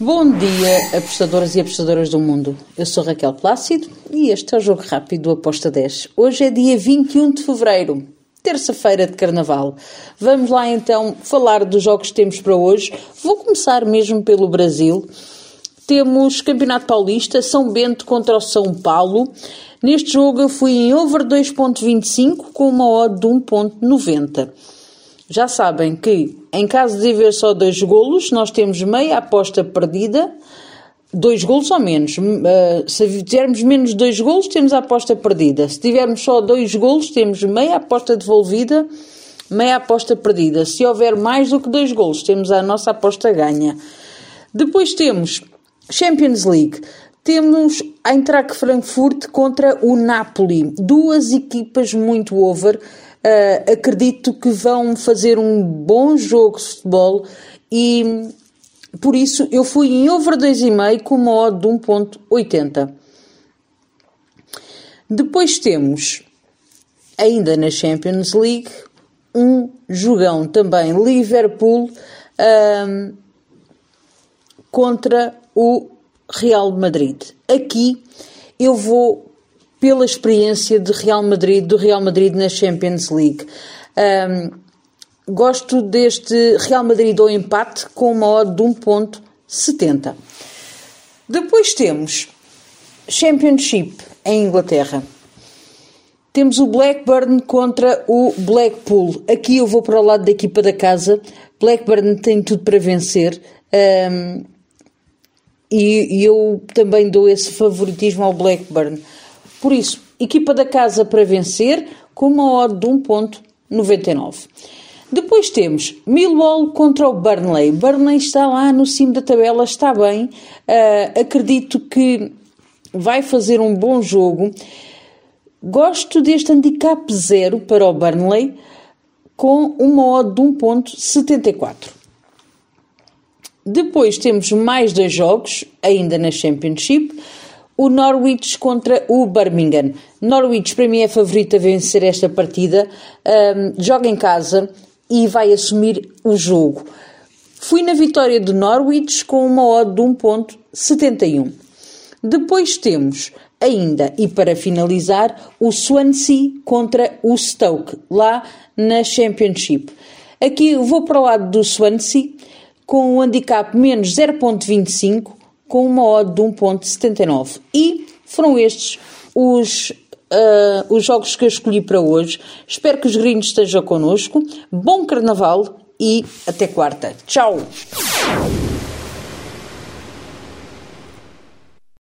Bom dia, apostadoras e apostadoras do mundo. Eu sou Raquel Plácido e este é o Jogo Rápido do Aposta 10. Hoje é dia 21 de fevereiro, terça-feira de Carnaval. Vamos lá então falar dos jogos que temos para hoje. Vou começar mesmo pelo Brasil. Temos Campeonato Paulista, São Bento contra o São Paulo. Neste jogo eu fui em over 2.25 com uma odd de 1.90. Já sabem que, em caso de haver só dois golos, nós temos meia aposta perdida, dois golos ou menos. Uh, se tivermos menos dois golos, temos a aposta perdida. Se tivermos só dois golos, temos meia aposta devolvida, meia aposta perdida. Se houver mais do que dois golos, temos a nossa aposta ganha. Depois temos Champions League. Temos a Eintracht Frankfurt contra o Napoli. Duas equipas muito over Uh, acredito que vão fazer um bom jogo de futebol e por isso eu fui em over 2,5 com uma odd de 1.80. Depois temos, ainda na Champions League, um jogão também, Liverpool uh, contra o Real Madrid. Aqui eu vou pela experiência de Real Madrid, do Real Madrid na Champions League. Um, gosto deste Real Madrid ao empate com uma odd de 1.70. Depois temos Championship em Inglaterra. Temos o Blackburn contra o Blackpool. Aqui eu vou para o lado da equipa da casa. Blackburn tem tudo para vencer. Um, e, e eu também dou esse favoritismo ao Blackburn. Por isso, equipa da casa para vencer com uma odd de 1.99. Depois temos Millwall contra o Burnley. Burnley está lá no cimo da tabela, está bem. Uh, acredito que vai fazer um bom jogo. Gosto deste handicap zero para o Burnley com uma odd de 1.74. Depois temos mais dois jogos, ainda na Championship o Norwich contra o Birmingham. Norwich, para mim, é favorito a vencer esta partida. Um, joga em casa e vai assumir o jogo. Fui na vitória do Norwich com uma odd de 1.71. Depois temos ainda, e para finalizar, o Swansea contra o Stoke, lá na Championship. Aqui vou para o lado do Swansea com o handicap menos 0.25 com uma odd de 1.79. E foram estes os, uh, os jogos que eu escolhi para hoje. Espero que os gringos estejam connosco. Bom carnaval e até quarta. Tchau!